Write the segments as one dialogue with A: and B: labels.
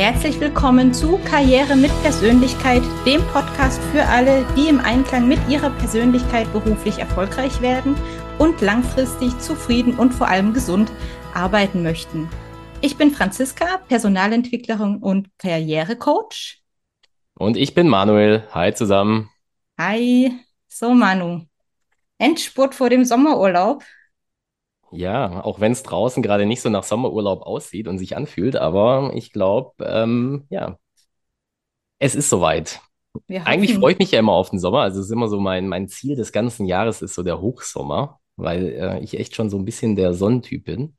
A: Herzlich willkommen zu Karriere mit Persönlichkeit, dem Podcast für alle, die im Einklang mit ihrer Persönlichkeit beruflich erfolgreich werden und langfristig zufrieden und vor allem gesund arbeiten möchten. Ich bin Franziska, Personalentwicklerin und Karrierecoach.
B: Und ich bin Manuel. Hi zusammen.
A: Hi. So, Manu. Endspurt vor dem Sommerurlaub.
B: Ja, auch wenn es draußen gerade nicht so nach Sommerurlaub aussieht und sich anfühlt, aber ich glaube, ähm, ja, es ist soweit. Eigentlich freue ich mich ja immer auf den Sommer. Also es ist immer so mein, mein Ziel des ganzen Jahres ist so der Hochsommer, weil äh, ich echt schon so ein bisschen der Sonnentyp bin.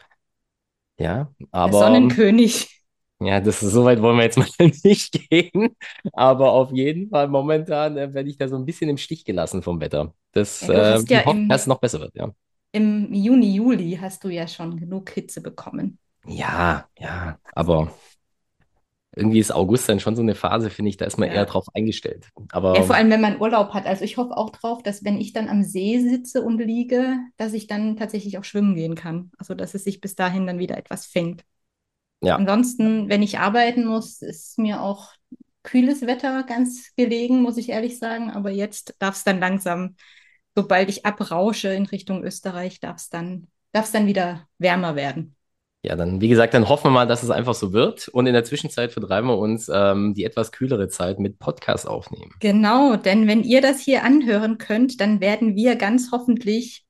B: Ja, aber.
A: Der Sonnenkönig.
B: Ja, das ist, so weit wollen wir jetzt mal nicht gehen. Aber auf jeden Fall momentan äh, werde ich da so ein bisschen im Stich gelassen vom Wetter. Das
A: ja,
B: äh,
A: ja
B: hoffe, dass es noch besser wird, ja.
A: Im Juni, Juli hast du ja schon genug Hitze bekommen.
B: Ja, ja, aber irgendwie ist August dann schon so eine Phase, finde ich, da ist man
A: Ja.
B: eher drauf eingestellt. Aber
A: Ja, vor allem, wenn man Urlaub hat. Also ich hoffe auch drauf, dass wenn ich dann am See sitze und liege, dass ich dann tatsächlich auch schwimmen gehen kann. Also dass es sich bis dahin dann wieder etwas fängt.
B: ja,
A: Ansonsten, wenn ich arbeiten muss, ist mir auch kühles Wetter ganz gelegen, muss ich ehrlich sagen. Aber jetzt darf es dann langsam, sobald ich abrausche in Richtung Österreich, darf es dann, darf es dann wieder wärmer werden.
B: ja, dann, wie gesagt, dann hoffen wir mal, dass es einfach so wird. Und in der Zwischenzeit vertreiben wir uns ähm, die etwas kühlere Zeit mit Podcast aufnehmen.
A: Genau, denn wenn ihr das hier anhören könnt, dann werden wir ganz hoffentlich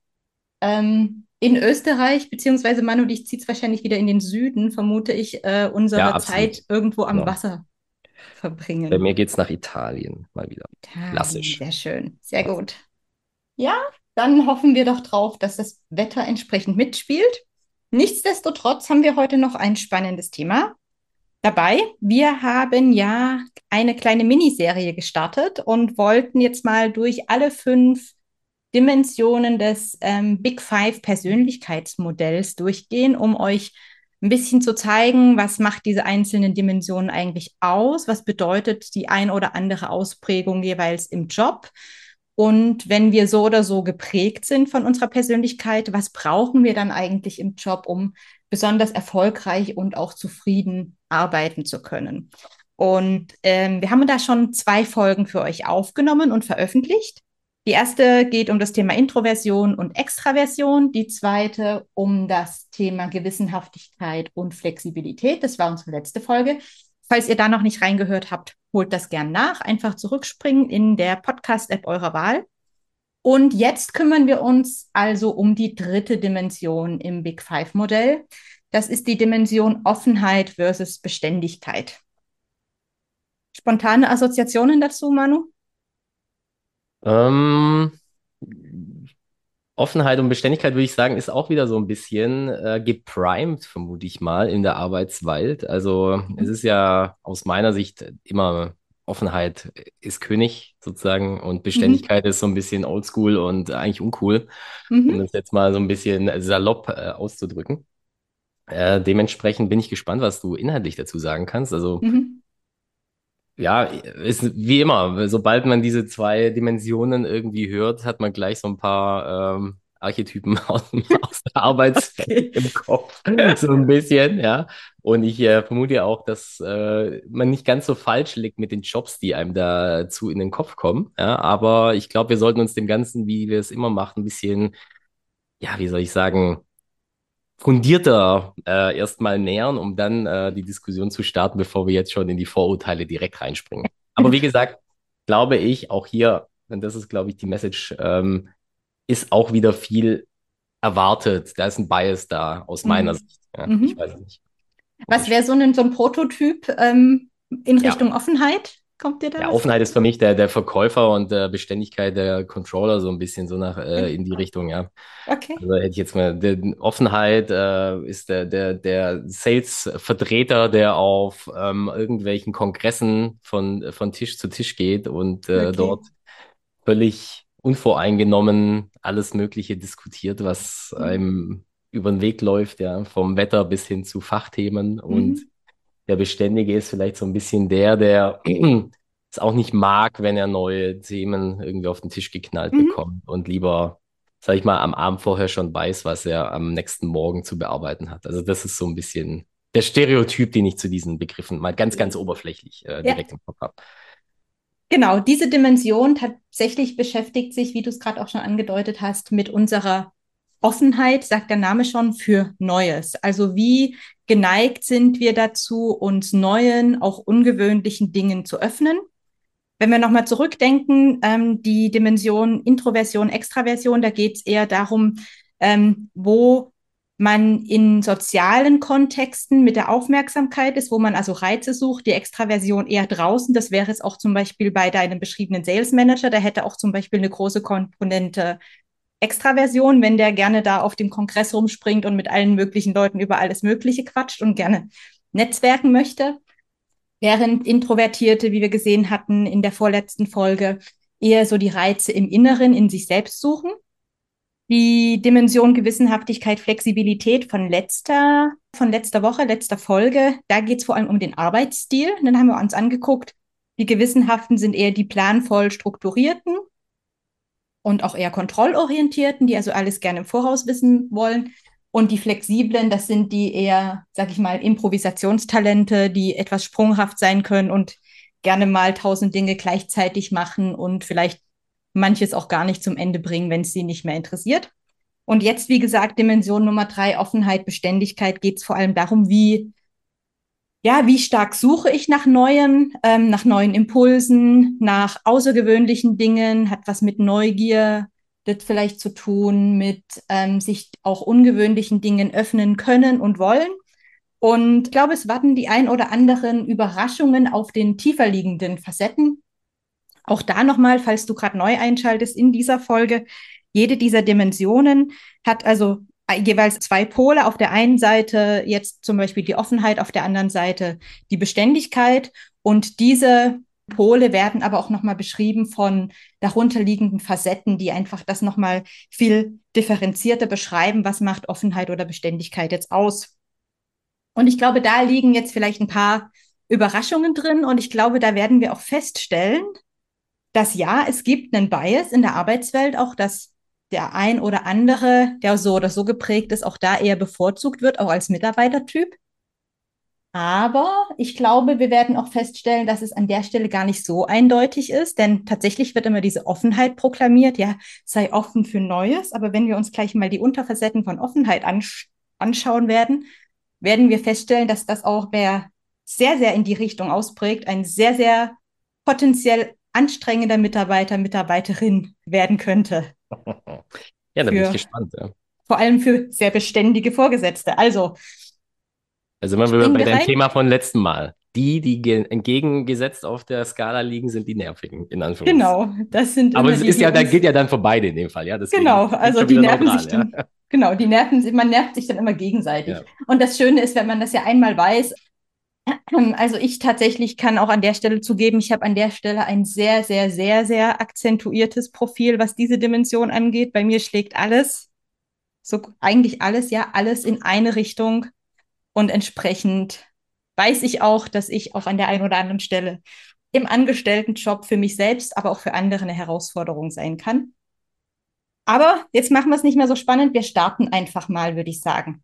A: ähm, in Österreich, beziehungsweise Manu, dich zieht es wahrscheinlich wieder in den Süden, vermute ich, äh, unsere
B: Ja.
A: Zeit irgendwo am
B: Genau.
A: Wasser
B: Bei
A: verbringen.
B: mir geht's nach Italien mal wieder.
A: Italien,
B: Klassisch.
A: Sehr schön, sehr gut. Ja, dann hoffen wir doch drauf, dass das Wetter entsprechend mitspielt. Nichtsdestotrotz haben wir heute noch ein spannendes Thema dabei. Wir haben ja eine kleine Miniserie gestartet und wollten jetzt mal durch alle fünf Dimensionen des ähm, Big Five Persönlichkeitsmodells durchgehen, um euch ein bisschen zu zeigen, was macht diese einzelnen Dimensionen eigentlich aus, was bedeutet die ein oder andere Ausprägung jeweils im Job. Und wenn wir so oder so geprägt sind von unserer Persönlichkeit, was brauchen wir dann eigentlich im Job, um besonders erfolgreich und auch zufrieden arbeiten zu können? Und ähm, wir haben da schon zwei Folgen für euch aufgenommen und veröffentlicht. Die erste geht um das Thema Introversion und Extraversion, die zweite um das Thema Gewissenhaftigkeit und Flexibilität. Das war unsere letzte Folge. Falls ihr da noch nicht reingehört habt, holt das gern nach. Einfach zurückspringen in der Podcast-App eurer Wahl. Und jetzt kümmern wir uns also um die dritte Dimension im Big Five-Modell. Das ist die Dimension Offenheit versus Beständigkeit. Spontane Assoziationen dazu, Manu?
B: Ähm, Offenheit und Beständigkeit, würde ich sagen, ist auch wieder so ein bisschen äh, geprimed, vermute ich mal, in der Arbeitswelt. Also es ist ja aus meiner Sicht immer Offenheit ist König sozusagen und Beständigkeit ist so ein bisschen oldschool und eigentlich uncool, um
A: Mhm.
B: das jetzt mal so ein bisschen salopp äh, auszudrücken. Äh, dementsprechend bin ich gespannt, was du inhaltlich dazu sagen kannst. Also
A: Mhm.
B: Ja, ist wie immer, sobald man diese zwei Dimensionen irgendwie hört, hat man gleich so ein paar ähm, Archetypen aus, aus der Arbeitswelt
A: Okay.
B: im Kopf. So ein bisschen, ja. Und ich äh, vermute ja auch, dass äh, man nicht ganz so falsch liegt mit den Jobs, die einem dazu in den Kopf kommen. Ja, aber ich glaube, wir sollten uns dem Ganzen, wie wir es immer machen, ein bisschen, ja, wie soll ich sagen, fundierter äh, erstmal nähern, um dann äh, die Diskussion zu starten, bevor wir jetzt schon in die Vorurteile direkt reinspringen. Aber wie gesagt, glaube ich, auch hier, und das ist, glaube ich, die Message, ähm, ist auch wieder viel erwartet. Da ist ein Bias da, aus meiner
A: Mhm.
B: Sicht. Ja,
A: Mhm.
B: Ich weiß nicht.
A: Was wäre so ein, so ein Prototyp ähm, in
B: Ja.
A: Richtung Offenheit? Kommt dir da
B: Ja? Offenheit ist für mich der, der Verkäufer und der Beständigkeit der Controller so ein bisschen so nach äh,
A: Okay.
B: in die Richtung, ja.
A: Okay.
B: Also hätte ich jetzt mal, der Offenheit äh, ist der, der, der Sales-Vertreter, der auf ähm, irgendwelchen Kongressen von, von Tisch zu Tisch geht und äh,
A: Okay.
B: dort völlig unvoreingenommen alles Mögliche diskutiert, was
A: Mhm.
B: einem über den Weg läuft, ja, vom Wetter bis hin zu Fachthemen. Und
A: Mhm.
B: Der Beständige ist vielleicht so ein bisschen der, der es auch nicht mag, wenn er neue Themen irgendwie auf den Tisch geknallt
A: Mhm.
B: bekommt und lieber, sag ich mal, am Abend vorher schon weiß, was er am nächsten Morgen zu bearbeiten hat. Also das ist so ein bisschen der Stereotyp, den ich zu diesen Begriffen mal ganz, ganz oberflächlich äh, direkt ja. im Kopf habe.
A: Genau, diese Dimension tatsächlich beschäftigt sich, wie du es gerade auch schon angedeutet hast, mit unserer Offenheit, sagt der Name schon, für Neues. Also wie geneigt sind wir dazu, uns neuen, auch ungewöhnlichen Dingen zu öffnen. Wenn wir nochmal zurückdenken, ähm, die Dimension Introversion, Extraversion, da geht es eher darum, ähm, wo man in sozialen Kontexten mit der Aufmerksamkeit ist, wo man also Reize sucht, die Extraversion eher draußen. Das wäre es auch zum Beispiel bei deinem beschriebenen Sales Manager. Der hätte auch zum Beispiel eine große Komponente Extraversion, wenn der gerne da auf dem Kongress rumspringt und mit allen möglichen Leuten über alles Mögliche quatscht und gerne netzwerken möchte. Während Introvertierte, wie wir gesehen hatten in der vorletzten Folge, eher so die Reize im Inneren in sich selbst suchen die Dimension Gewissenhaftigkeit, Flexibilität von letzter, von letzter Woche, letzter Folge. Da geht es vor allem um den Arbeitsstil. dann haben wir uns angeguckt, die Gewissenhaften sind eher die planvoll strukturierten und auch eher kontrollorientierten, die also alles gerne im Voraus wissen wollen. Und die Flexiblen, das sind die eher, sag ich mal, Improvisationstalente, die etwas sprunghaft sein können und gerne mal tausend Dinge gleichzeitig machen und vielleicht manches auch gar nicht zum Ende bringen, wenn es sie nicht mehr interessiert. Und jetzt, wie gesagt, Dimension Nummer drei, Offenheit, Beständigkeit, geht es vor allem darum, wie, ja, wie stark suche ich nach Neuem, ähm, nach neuen Impulsen, nach außergewöhnlichen Dingen, hat was mit Neugier das vielleicht zu tun, mit ähm, sich auch ungewöhnlichen Dingen öffnen können und wollen. Und ich glaube, es warten die ein oder anderen Überraschungen auf den tiefer liegenden Facetten auch da nochmal, falls du gerade neu einschaltest in dieser Folge, jede dieser Dimensionen hat also jeweils zwei Pole. Auf der einen Seite jetzt zum Beispiel die Offenheit, auf der anderen Seite die Beständigkeit. Und diese Pole werden aber auch nochmal beschrieben von darunterliegenden Facetten, die einfach das nochmal viel differenzierter beschreiben, was macht Offenheit oder Beständigkeit jetzt aus. Und ich glaube, da liegen jetzt vielleicht ein paar Überraschungen drin und ich glaube, da werden wir auch feststellen, dass ja, es gibt einen Bias in der Arbeitswelt, auch dass der ein oder andere, der so oder so geprägt ist, auch da eher bevorzugt wird, auch als Mitarbeitertyp. Aber ich glaube, wir werden auch feststellen, dass es an der Stelle gar nicht so eindeutig ist, denn tatsächlich wird immer diese Offenheit proklamiert, ja, sei offen für Neues. Aber wenn wir uns gleich mal die Unterfacetten von Offenheit ansch anschauen werden, werden wir feststellen, dass das auch wer sehr, sehr in die Richtung ausprägt, ein sehr, sehr potenziell anstrengender Mitarbeiter, Mitarbeiterin werden könnte.
B: Ja, da bin ich gespannt. Ja.
A: Vor allem für sehr beständige Vorgesetzte. Also.
B: Also sind wir bei dem Thema von letztem Mal. Die, die entgegengesetzt auf der Skala liegen, sind die nervigen, in Anführungszeichen.
A: Genau, das sind.
B: Aber es ist ja, da geht ja dann für beide in dem Fall, ja.
A: Deswegen genau, also die nerven neutral, sich dann, ja. genau, die nerven, man nervt sich dann immer gegenseitig. Ja. Und das Schöne ist, wenn man das ja einmal weiß, also ich tatsächlich kann auch an der Stelle zugeben, ich habe an der Stelle ein sehr, sehr, sehr, sehr akzentuiertes Profil, was diese Dimension angeht. Bei mir schlägt alles, so eigentlich alles, ja, alles in eine Richtung. Und entsprechend weiß ich auch, dass ich auch an der einen oder anderen Stelle im Angestelltenjob für mich selbst, aber auch für andere eine Herausforderung sein kann. Aber jetzt machen wir es nicht mehr so spannend. Wir starten einfach mal, würde ich sagen.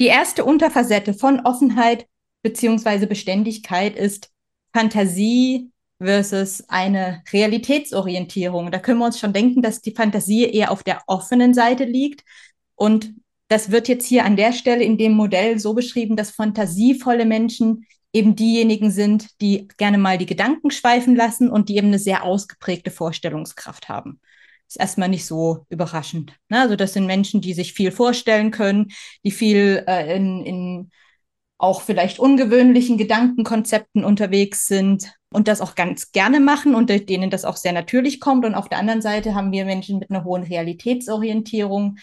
A: Die erste Unterfacette von Offenheit beziehungsweise Beständigkeit ist Fantasie versus eine Realitätsorientierung. Da können wir uns schon denken, dass die Fantasie eher auf der offenen Seite liegt. Und das wird jetzt hier an der Stelle in dem Modell so beschrieben, dass fantasievolle Menschen eben diejenigen sind, die gerne mal die Gedanken schweifen lassen und die eben eine sehr ausgeprägte Vorstellungskraft haben. Ist erstmal nicht so überraschend. Ne? Also das sind Menschen, die sich viel vorstellen können, die viel äh, in, in auch vielleicht ungewöhnlichen Gedankenkonzepten unterwegs sind und das auch ganz gerne machen und denen das auch sehr natürlich kommt. Und auf der anderen Seite haben wir Menschen mit einer hohen Realitätsorientierung,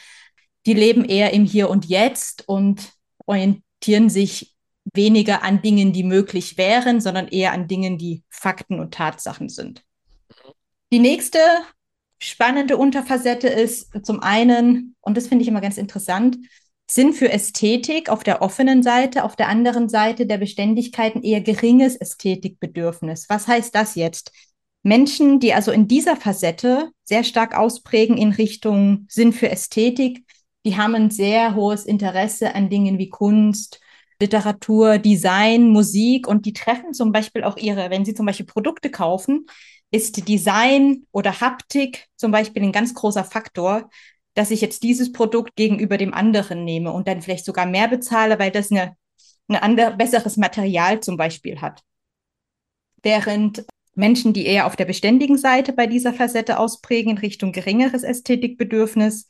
A: die leben eher im Hier und Jetzt und orientieren sich weniger an Dingen, die möglich wären, sondern eher an Dingen, die Fakten und Tatsachen sind. Die nächste spannende Unterfacette ist zum einen, und das finde ich immer ganz interessant, Sinn für Ästhetik auf der offenen Seite, auf der anderen Seite der Beständigkeit ein eher geringes Ästhetikbedürfnis. Was heißt das jetzt? Menschen, die also in dieser Facette sehr stark ausprägen in Richtung Sinn für Ästhetik, die haben ein sehr hohes Interesse an Dingen wie Kunst, Literatur, Design, Musik und die treffen zum Beispiel auch ihre, wenn sie zum Beispiel Produkte kaufen, ist Design oder Haptik zum Beispiel ein ganz großer Faktor, dass ich jetzt dieses Produkt gegenüber dem anderen nehme und dann vielleicht sogar mehr bezahle, weil das eine, ein andere, besseres Material zum Beispiel hat. Während Menschen, die eher auf der beständigen Seite bei dieser Facette ausprägen, in Richtung geringeres Ästhetikbedürfnis,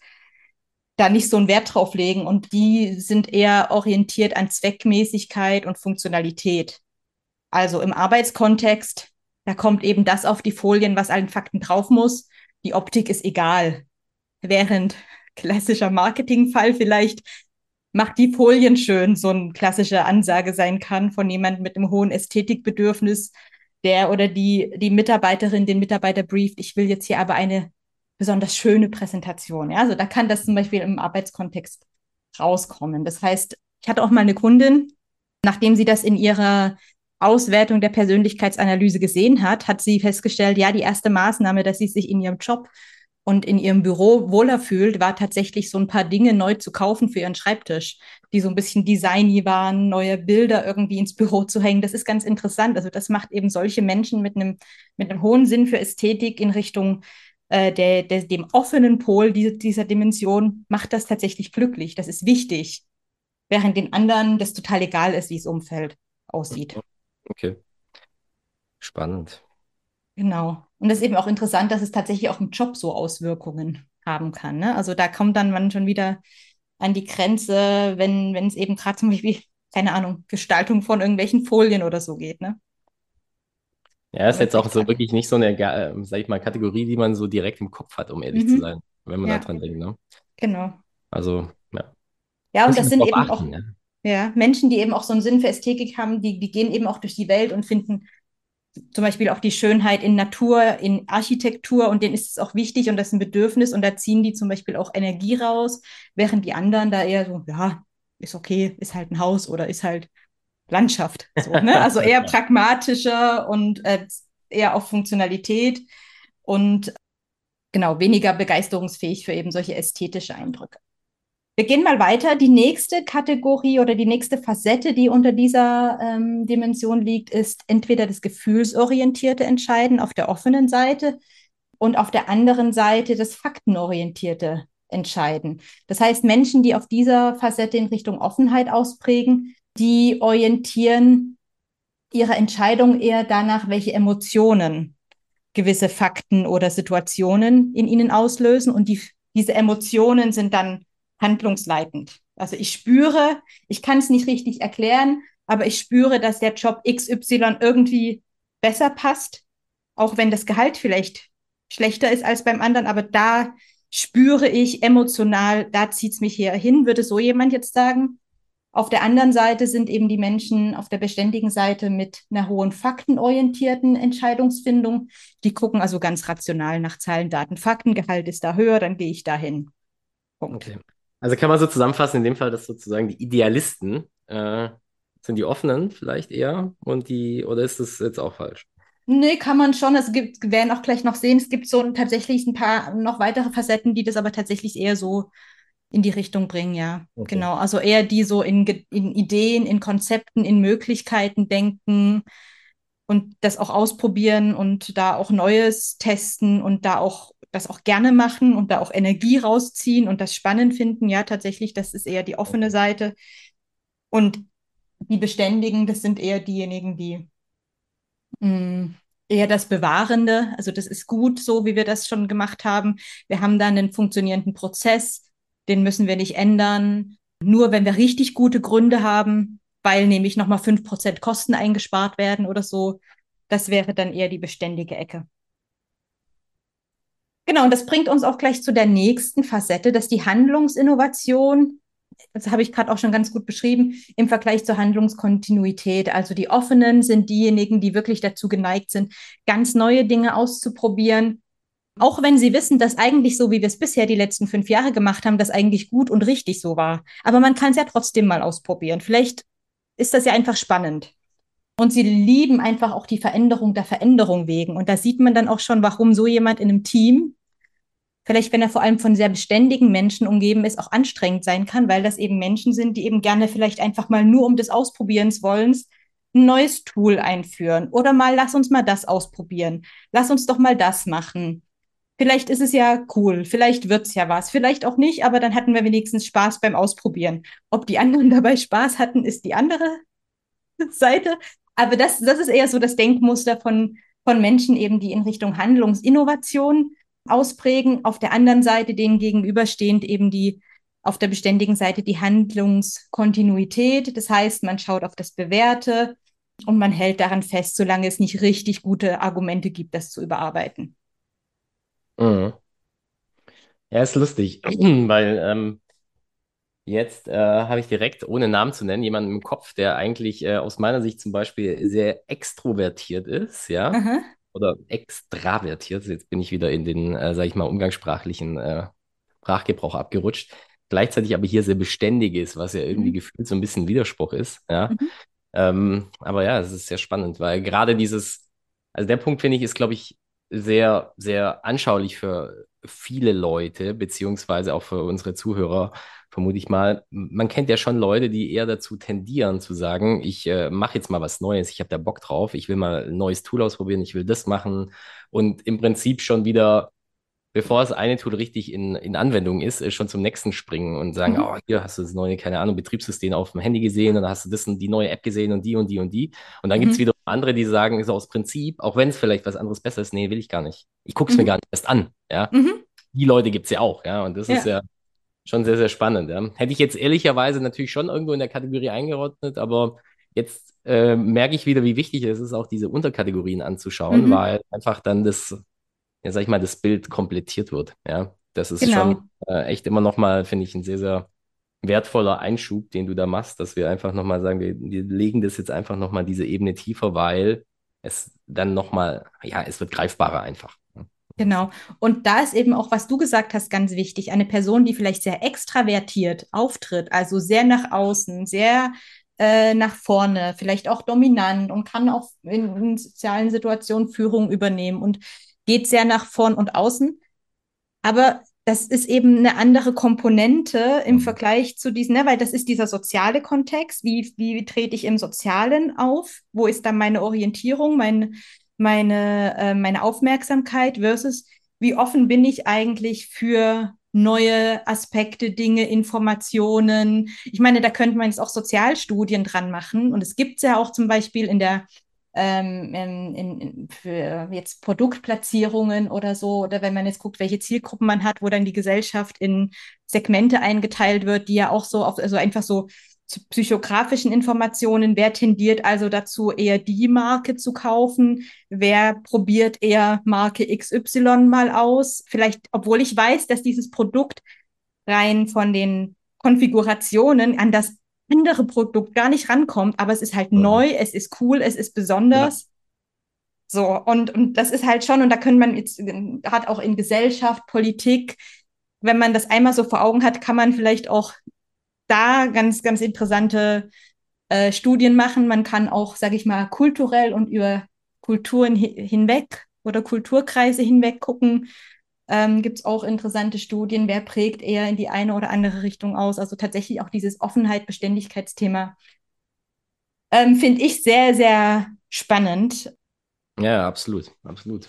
A: da nicht so einen Wert drauf legen und die sind eher orientiert an Zweckmäßigkeit und Funktionalität. Also im Arbeitskontext, da kommt eben das auf die Folien, was allen Fakten drauf muss. Die Optik ist egal. Während klassischer Marketingfall vielleicht macht die Folien schön, so eine klassische Ansage sein kann von jemandem mit einem hohen Ästhetikbedürfnis, der oder die, die Mitarbeiterin den Mitarbeiter brieft, ich will jetzt hier aber eine besonders schöne Präsentation. Ja, also da kann das zum Beispiel im Arbeitskontext rauskommen. Das heißt, ich hatte auch mal eine Kundin, nachdem sie das in ihrer Auswertung der Persönlichkeitsanalyse gesehen hat, hat sie festgestellt, ja, die erste Maßnahme, dass sie sich in ihrem Job und in ihrem Büro wohler fühlt, war tatsächlich so ein paar Dinge neu zu kaufen für ihren Schreibtisch, die so ein bisschen designy waren, neue Bilder irgendwie ins Büro zu hängen. Das ist ganz interessant. Also das macht eben solche Menschen mit einem, mit einem hohen Sinn für Ästhetik in Richtung äh, der, der, dem offenen Pol dieser, dieser Dimension macht das tatsächlich glücklich. Das ist wichtig. Während den anderen das total egal ist, wie das Umfeld aussieht.
B: Okay. Spannend.
A: Genau. Und das ist eben auch interessant, dass es tatsächlich auch im Job so Auswirkungen haben kann. Ne? Also da kommt dann man schon wieder an die Grenze, wenn, wenn es eben gerade zum Beispiel, keine Ahnung, Gestaltung von irgendwelchen Folien oder so geht. Ne?
B: Ja, ist jetzt auch so wirklich nicht so eine, äh, sag ich mal, Kategorie, die man so direkt im Kopf hat, um ehrlich mhm. zu sein, wenn man ja. daran denkt. Ne?
A: Genau.
B: Also, ja.
A: Ja, und das sind eben achten, auch ja. ja. Menschen, die eben auch so einen Sinn für Ästhetik haben, die, die gehen eben auch durch die Welt und finden zum Beispiel auch die Schönheit in Natur, in Architektur und denen ist es auch wichtig und das ist ein Bedürfnis und da ziehen die zum Beispiel auch Energie raus, während die anderen da eher so, ja, ist okay, ist halt ein Haus oder ist halt Landschaft. So, ne? Also eher pragmatischer und äh, eher auf Funktionalität und genau weniger begeisterungsfähig für eben solche ästhetische Eindrücke. Wir gehen mal weiter. Die nächste Kategorie oder die nächste Facette, die unter dieser ähm, Dimension liegt, ist entweder das gefühlsorientierte Entscheiden auf der offenen Seite und auf der anderen Seite das faktenorientierte Entscheiden. Das heißt, Menschen, die auf dieser Facette in Richtung Offenheit ausprägen, die orientieren ihre Entscheidung eher danach, welche Emotionen gewisse Fakten oder Situationen in ihnen auslösen. Und die, diese Emotionen sind dann handlungsleitend. Also ich spüre, ich kann es nicht richtig erklären, aber ich spüre, dass der Job XY irgendwie besser passt, auch wenn das Gehalt vielleicht schlechter ist als beim anderen, aber da spüre ich emotional, da zieht es mich hier hin, würde so jemand jetzt sagen. Auf der anderen Seite sind eben die Menschen auf der beständigen Seite mit einer hohen faktenorientierten Entscheidungsfindung. Die gucken also ganz rational nach Zahlen, Daten, Fakten. Gehalt ist da höher, dann gehe ich dahin.
B: Punkt. Okay. Also kann man so zusammenfassen, in dem Fall, dass sozusagen die Idealisten äh, sind die Offenen vielleicht eher und die, oder ist das jetzt auch falsch?
A: Nee, kann man schon. Es gibt, wir werden auch gleich noch sehen, es gibt so tatsächlich ein paar noch weitere Facetten, die das aber tatsächlich eher so in die Richtung bringen, ja. Okay. Genau. Also eher die so in, in Ideen, in Konzepten, in Möglichkeiten denken und das auch ausprobieren und da auch Neues testen und da auch das auch gerne machen und da auch Energie rausziehen und das spannend finden. Ja, tatsächlich, das ist eher die offene Seite. Und die Beständigen, das sind eher diejenigen, die mh, mm, eher das Bewahrende. Also das ist gut, so wie wir das schon gemacht haben. Wir haben dann einen funktionierenden Prozess den müssen wir nicht ändern. Nur wenn wir richtig gute Gründe haben, weil nämlich nochmal 5% Kosten eingespart werden oder so. Das wäre dann eher die beständige Ecke. Genau, und das bringt uns auch gleich zu der nächsten Facette, dass die Handlungsinnovation, das habe ich gerade auch schon ganz gut beschrieben, im Vergleich zur Handlungskontinuität. Also die Offenen sind diejenigen, die wirklich dazu geneigt sind, ganz neue Dinge auszuprobieren, auch wenn sie wissen, dass eigentlich so, wie wir es bisher die letzten fünf Jahre gemacht haben, das eigentlich gut und richtig so war. Aber man kann es ja trotzdem mal ausprobieren. Vielleicht ist das ja einfach spannend. Und sie lieben einfach auch die Veränderung der Veränderung wegen. Und da sieht man dann auch schon, warum so jemand in einem Team vielleicht wenn er vor allem von sehr beständigen Menschen umgeben ist, auch anstrengend sein kann, weil das eben Menschen sind, die eben gerne vielleicht einfach mal nur um des Ausprobierens wollens ein neues Tool einführen oder mal lass uns mal das ausprobieren, lass uns doch mal das machen. Vielleicht ist es ja cool, vielleicht wird es ja was, vielleicht auch nicht, aber dann hatten wir wenigstens Spaß beim Ausprobieren. Ob die anderen dabei Spaß hatten, ist die andere Seite. Aber das, das ist eher so das Denkmuster von, von Menschen eben, die in Richtung Handlungsinnovation ausprägen. Auf der anderen Seite denen gegenüberstehend eben die auf der beständigen Seite die Handlungskontinuität. Das heißt, man schaut auf das Bewährte und man hält daran fest, solange es nicht richtig gute Argumente gibt, das zu überarbeiten.
B: Mhm. Ja, ist lustig, weil ähm, jetzt äh, habe ich direkt, ohne Namen zu nennen, jemanden im Kopf, der eigentlich äh, aus meiner Sicht zum Beispiel sehr extrovertiert ist, ja,
A: Aha.
B: oder extravertiert. Jetzt bin ich wieder in den, äh, sage ich mal, umgangssprachlichen äh, Sprachgebrauch abgerutscht. Gleichzeitig aber hier sehr beständig ist, was ja irgendwie
A: Mhm.
B: gefühlt so ein bisschen Widerspruch ist, ja.
A: Mhm.
B: Ähm, aber ja, es ist sehr spannend, weil gerade dieses, also der Punkt finde ich, ist, glaube ich, sehr, sehr anschaulich für viele Leute, beziehungsweise auch für unsere Zuhörer, vermute ich mal. Man kennt ja schon Leute, die eher dazu tendieren zu sagen, ich äh, mache jetzt mal was Neues, ich habe da Bock drauf, ich will mal ein neues Tool ausprobieren, ich will das machen und im Prinzip schon wieder bevor das eine Tool richtig in, in Anwendung ist, äh, schon zum nächsten springen und sagen,
A: Mhm.
B: oh, hier hast du das neue, keine Ahnung, Betriebssystem auf dem Handy gesehen und dann hast du das und die neue App gesehen und die und die und die. Und dann gibt es
A: Mhm.
B: wieder andere, die sagen, so aus Prinzip, auch wenn es vielleicht was anderes besser ist, nee, will ich gar nicht. Ich gucke es mir
A: Mhm.
B: gar nicht erst an. Ja,
A: Mhm.
B: die Leute gibt es ja auch, ja. Und das ist
A: Ja.
B: ja schon sehr, sehr spannend. Ja. Hätte ich jetzt ehrlicherweise natürlich schon irgendwo in der Kategorie eingeordnet, aber jetzt äh, merke ich wieder, wie wichtig es ist, auch diese Unterkategorien anzuschauen,
A: Mhm.
B: weil einfach dann das ja, sag ich mal, das Bild komplettiert wird. Ja, das ist schon
A: Genau.
B: äh, echt immer nochmal, finde ich, ein sehr, sehr wertvoller Einschub, den du da machst, dass wir einfach nochmal sagen, wir, wir legen das jetzt einfach nochmal diese Ebene tiefer, weil es dann nochmal, ja, es wird greifbarer einfach.
A: Genau. Und da ist eben auch, was du gesagt hast, ganz wichtig. Eine Person, die vielleicht sehr extravertiert auftritt, also sehr nach außen, sehr äh, nach vorne, vielleicht auch dominant und kann auch in, in sozialen Situationen Führung übernehmen und geht sehr nach vorn und außen. Aber das ist eben eine andere Komponente im
B: Mhm.
A: Vergleich zu diesen, ne, weil das ist dieser soziale Kontext. Wie, wie trete ich im Sozialen auf? Wo ist dann meine Orientierung, mein, meine, äh, meine Aufmerksamkeit versus wie offen bin ich eigentlich für neue Aspekte, Dinge, Informationen? Ich meine, da könnte man jetzt auch Sozialstudien dran machen. Und es gibt es ja auch zum Beispiel in der ähm, in, in, für jetzt Produktplatzierungen oder so, oder wenn man jetzt guckt, welche Zielgruppen man hat, wo dann die Gesellschaft in Segmente eingeteilt wird, die ja auch so auf, also einfach so zu psychografischen Informationen, wer tendiert also dazu, eher die Marke zu kaufen, wer probiert eher Marke XY mal aus, vielleicht, obwohl ich weiß, dass dieses Produkt rein von den Konfigurationen an das andere Produkt gar nicht rankommt, aber es ist halt
B: Mhm.
A: neu, es ist cool, es ist
B: Ja.
A: besonders. So, und, und das ist halt schon, und da können man jetzt, gerade auch in Gesellschaft, Politik, wenn man das einmal so vor Augen hat, kann man vielleicht auch da ganz, ganz interessante äh, Studien machen. Man kann auch, sage ich mal, kulturell und über Kulturen hi hinweg oder Kulturkreise hinweg gucken. Ähm, Gibt es auch interessante Studien, wer prägt eher in die eine oder andere Richtung aus. Also tatsächlich auch dieses Offenheit, Beständigkeitsthema ähm, finde ich sehr, sehr spannend.
B: Ja, absolut, absolut.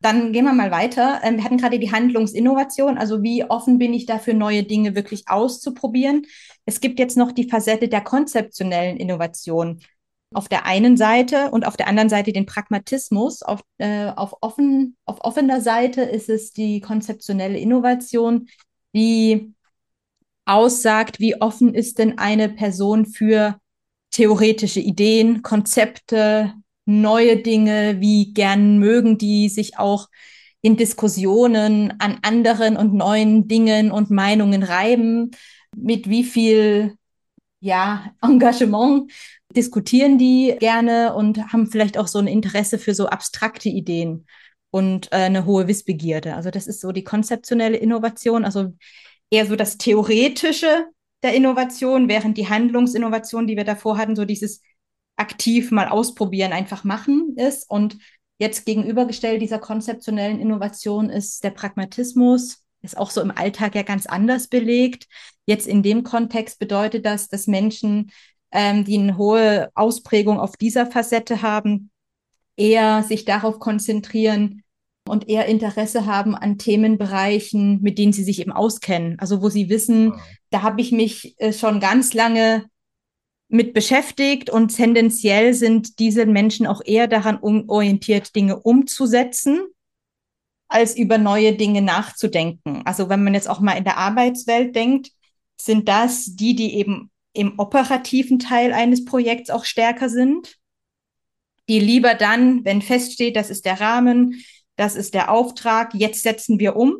A: Dann gehen wir mal weiter. Ähm, wir hatten gerade die Handlungsinnovation, also wie offen bin ich dafür, neue Dinge wirklich auszuprobieren. Es gibt jetzt noch die Facette der konzeptionellen Innovation. Auf der einen Seite und auf der anderen Seite den Pragmatismus. Auf, äh, auf, offen, auf offener Seite ist es die konzeptionelle Innovation, die aussagt, wie offen ist denn eine Person für theoretische Ideen, Konzepte, neue Dinge, wie gern mögen die sich auch in Diskussionen an anderen und neuen Dingen und Meinungen reiben, mit wie viel ja, Engagement diskutieren die gerne und haben vielleicht auch so ein Interesse für so abstrakte Ideen und äh, eine hohe Wissbegierde. Also das ist so die konzeptionelle Innovation, also eher so das Theoretische der Innovation, während die Handlungsinnovation, die wir davor hatten, so dieses aktiv mal ausprobieren, einfach machen ist. Und Jetzt gegenübergestellt dieser konzeptionellen Innovation ist der Pragmatismus, ist auch so im Alltag ja ganz anders belegt. Jetzt in dem Kontext bedeutet das, dass Menschen, ähm, die eine hohe Ausprägung auf dieser Facette haben, eher sich darauf konzentrieren und eher Interesse haben an Themenbereichen, mit denen sie sich eben auskennen. Also wo sie wissen, wow. da habe ich mich äh, schon ganz lange mit beschäftigt und tendenziell sind diese Menschen auch eher daran orientiert, Dinge umzusetzen, als über neue Dinge nachzudenken. Also wenn man jetzt auch mal in der Arbeitswelt denkt, sind das die, die eben im operativen Teil eines Projekts auch stärker sind, die lieber dann, wenn feststeht, das ist der Rahmen, das ist der Auftrag, jetzt setzen wir um,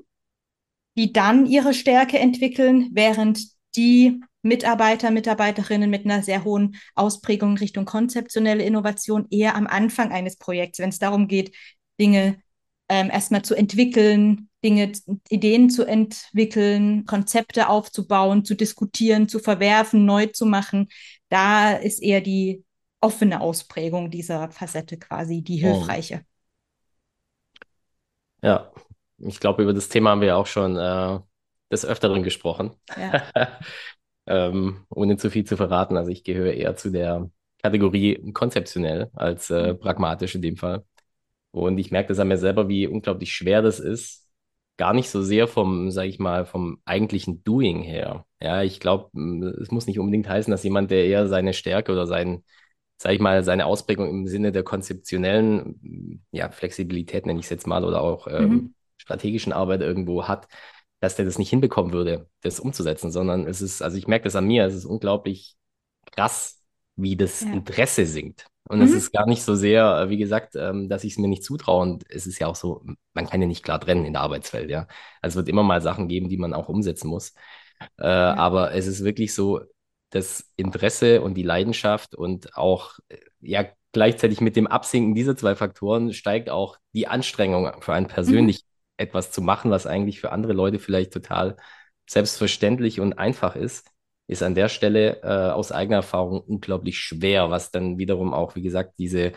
A: die dann ihre Stärke entwickeln, während die Mitarbeiter, Mitarbeiterinnen mit einer sehr hohen Ausprägung Richtung konzeptionelle Innovation eher am Anfang eines Projekts, wenn es darum geht, Dinge ähm, erstmal zu entwickeln, Dinge, Ideen zu entwickeln, Konzepte aufzubauen, zu diskutieren, zu verwerfen, neu zu machen. Da ist eher die offene Ausprägung dieser Facette quasi die hilfreiche.
B: Ja, ich glaube, über das Thema haben wir auch schon äh, des Öfteren gesprochen. Ja. ähm, ohne zu viel zu verraten. Also ich gehöre eher zu der Kategorie konzeptionell als äh, mhm. pragmatisch in dem Fall. Und ich merke das an mir selber, wie unglaublich schwer das ist. Gar nicht so sehr vom, sage ich mal, vom eigentlichen Doing her. Ja, ich glaube, es muss nicht unbedingt heißen, dass jemand, der eher seine Stärke oder sein, sage ich mal, seine Ausprägung im Sinne der konzeptionellen, ja, Flexibilität nenne ich es jetzt mal, oder auch ähm, mhm. strategischen Arbeit irgendwo hat, dass der das nicht hinbekommen würde, das umzusetzen, sondern es ist, also ich merke das an mir, es ist unglaublich krass, wie das ja. Interesse sinkt. Und es mhm. ist gar nicht so sehr, wie gesagt, ähm, dass ich es mir nicht zutraue. Und es ist ja auch so, man kann ja nicht klar trennen in der Arbeitswelt, ja. Also es wird immer mal Sachen geben, die man auch umsetzen muss. Äh, ja. Aber es ist wirklich so, das Interesse und die Leidenschaft und auch, äh, ja, gleichzeitig mit dem Absinken dieser zwei Faktoren steigt auch die Anstrengung für einen persönlich mhm etwas zu machen, was eigentlich für andere Leute vielleicht total selbstverständlich und einfach ist, ist an der Stelle äh, aus eigener Erfahrung unglaublich schwer, was dann wiederum auch, wie gesagt, diese,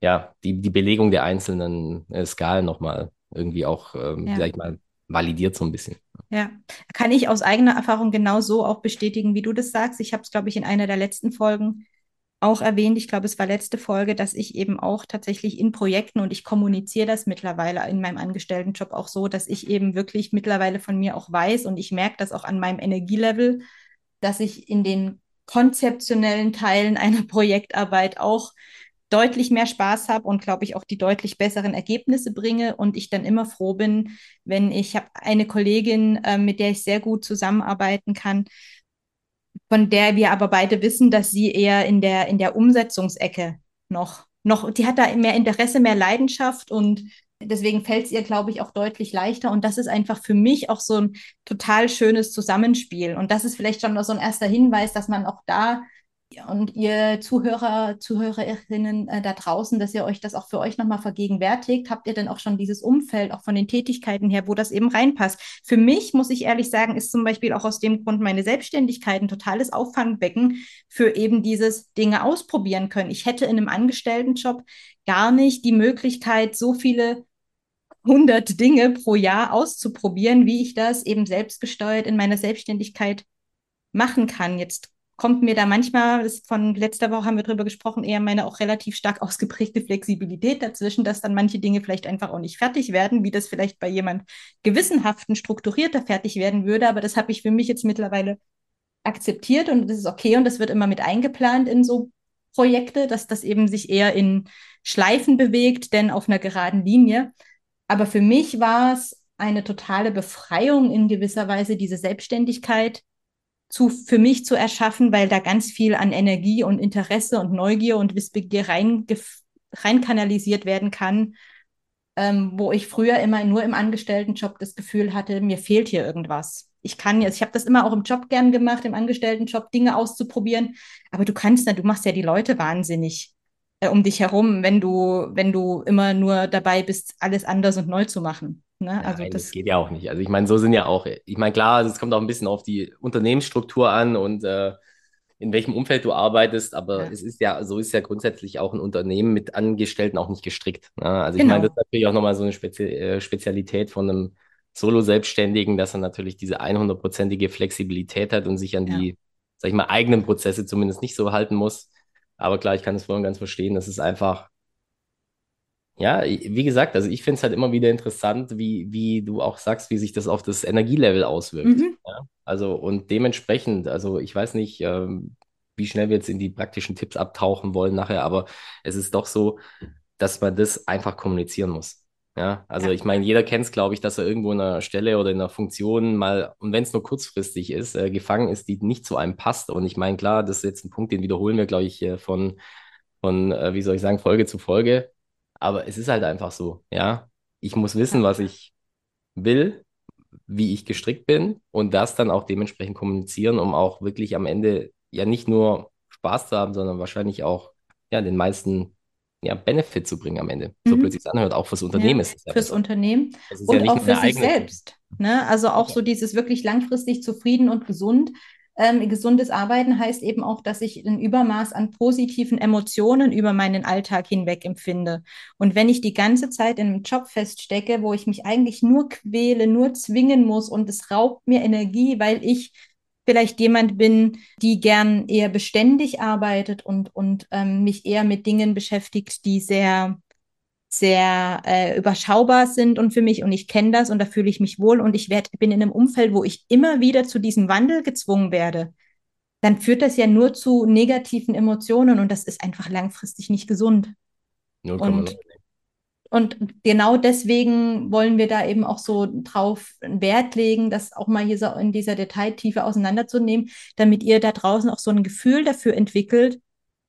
B: ja, die, die Belegung der einzelnen äh, Skalen nochmal irgendwie auch, ähm, ja. sag ich mal, validiert so ein bisschen.
A: Ja, kann ich aus eigener Erfahrung genauso auch bestätigen, wie du das sagst. Ich habe es, glaube ich, in einer der letzten Folgen auch erwähnt, ich glaube, es war letzte Folge, dass ich eben auch tatsächlich in Projekten und ich kommuniziere das mittlerweile in meinem Angestelltenjob auch so, dass ich eben wirklich mittlerweile von mir auch weiß und ich merke das auch an meinem Energielevel, dass ich in den konzeptionellen Teilen einer Projektarbeit auch deutlich mehr Spaß habe und glaube ich auch die deutlich besseren Ergebnisse bringe und ich dann immer froh bin, wenn ich habe eine Kollegin, äh, mit der ich sehr gut zusammenarbeiten kann, von der wir aber beide wissen, dass sie eher in der, in der Umsetzungsecke noch, noch, die hat da mehr Interesse, mehr Leidenschaft und deswegen fällt es ihr, glaube ich, auch deutlich leichter. Und das ist einfach für mich auch so ein total schönes Zusammenspiel. Und das ist vielleicht schon noch so ein erster Hinweis, dass man auch da und ihr Zuhörer, Zuhörerinnen äh, da draußen, dass ihr euch das auch für euch nochmal vergegenwärtigt. Habt ihr denn auch schon dieses Umfeld, auch von den Tätigkeiten her, wo das eben reinpasst? Für mich, muss ich ehrlich sagen, ist zum Beispiel auch aus dem Grund meine Selbstständigkeit ein totales Auffangbecken für eben dieses Dinge ausprobieren können. Ich hätte in einem Angestelltenjob gar nicht die Möglichkeit, so viele hundert Dinge pro Jahr auszuprobieren, wie ich das eben selbstgesteuert in meiner Selbstständigkeit machen kann. Jetzt kommt mir da manchmal, das von letzter Woche haben wir drüber gesprochen, eher meine auch relativ stark ausgeprägte Flexibilität dazwischen, dass dann manche Dinge vielleicht einfach auch nicht fertig werden, wie das vielleicht bei jemand gewissenhaften, strukturierter fertig werden würde. Aber das habe ich für mich jetzt mittlerweile akzeptiert und das ist okay und das wird immer mit eingeplant in so Projekte, dass das eben sich eher in Schleifen bewegt, denn auf einer geraden Linie. Aber für mich war es eine totale Befreiung in gewisser Weise, diese Selbstständigkeit zu, für mich zu erschaffen, weil da ganz viel an Energie und Interesse und Neugier und Wissbegier rein, rein werden kann, ähm, wo ich früher immer nur im Angestelltenjob das Gefühl hatte, mir fehlt hier irgendwas. Ich kann jetzt, ich habe das immer auch im Job gern gemacht, im Angestelltenjob Dinge auszuprobieren, aber du kannst, du machst ja die Leute wahnsinnig äh, um dich herum, wenn du, wenn du immer nur dabei bist, alles anders und neu zu machen.
B: Ne? Also Nein, das, das, geht ja auch nicht. Also ich meine, so sind ja auch, ich meine, klar, es kommt auch ein bisschen auf die Unternehmensstruktur an und äh, in welchem Umfeld du arbeitest, aber
A: Ja.
B: es ist ja, so ist ja grundsätzlich auch ein Unternehmen mit Angestellten auch nicht gestrickt. Ne? Also ich meine, das ist
A: Genau.
B: natürlich auch nochmal so eine Spezi äh, Spezialität von einem Solo-Selbstständigen, dass er natürlich diese 100%ige Flexibilität hat und sich an
A: Ja.
B: die, sag ich mal, eigenen Prozesse zumindest nicht so halten muss. Aber klar, ich kann es voll und ganz verstehen. Das ist einfach, ja, wie gesagt, also ich finde es halt immer wieder interessant, wie, wie du auch sagst, wie sich das auf das Energielevel auswirkt.
A: Mhm.
B: Ja? Also und dementsprechend, also ich weiß nicht, ähm, wie schnell wir jetzt in die praktischen Tipps abtauchen wollen nachher, aber es ist doch so, dass man das einfach kommunizieren muss. Ja, also
A: Ja.
B: ich meine, jeder kennt es, glaube ich, dass er irgendwo in einer Stelle oder in einer Funktion mal, und wenn es nur kurzfristig ist, äh, gefangen ist, die nicht zu einem passt. Und ich meine, klar, das ist jetzt ein Punkt, den wiederholen wir, glaube ich, von, von äh, wie soll ich sagen, Folge zu Folge. Aber es ist halt einfach so, ja. Ich muss wissen, was ich will, wie ich gestrickt bin und das dann auch dementsprechend kommunizieren, um auch wirklich am Ende ja nicht nur Spaß zu haben, sondern wahrscheinlich auch ja den meisten ja, Benefit zu bringen am Ende. So blöd
A: Mhm.
B: sich anhört, auch fürs
A: Ja,
B: Unternehmen ist es ja
A: fürs
B: besser.
A: Unternehmen
B: Es ist ja
A: und
B: nicht
A: auch für sich selbst. Ne? Also auch
B: Ja.
A: so dieses wirklich langfristig zufrieden und gesund. Ähm, gesundes Arbeiten heißt eben auch, dass ich ein Übermaß an positiven Emotionen über meinen Alltag hinweg empfinde. Und wenn ich die ganze Zeit in einem Job feststecke, wo ich mich eigentlich nur quäle, nur zwingen muss und es raubt mir Energie, weil ich vielleicht jemand bin, die gern eher beständig arbeitet und, und ähm, mich eher mit Dingen beschäftigt, die sehr sehr äh, überschaubar sind und für mich und ich kenne das und da fühle ich mich wohl und ich werd, bin in einem Umfeld, wo ich immer wieder zu diesem Wandel gezwungen werde, dann führt das ja nur zu negativen Emotionen und das ist einfach langfristig nicht gesund.
B: 0,0.
A: Und, und genau deswegen wollen wir da eben auch so drauf Wert legen, das auch mal hier so in dieser Detailtiefe auseinanderzunehmen, damit ihr da draußen auch so ein Gefühl dafür entwickelt,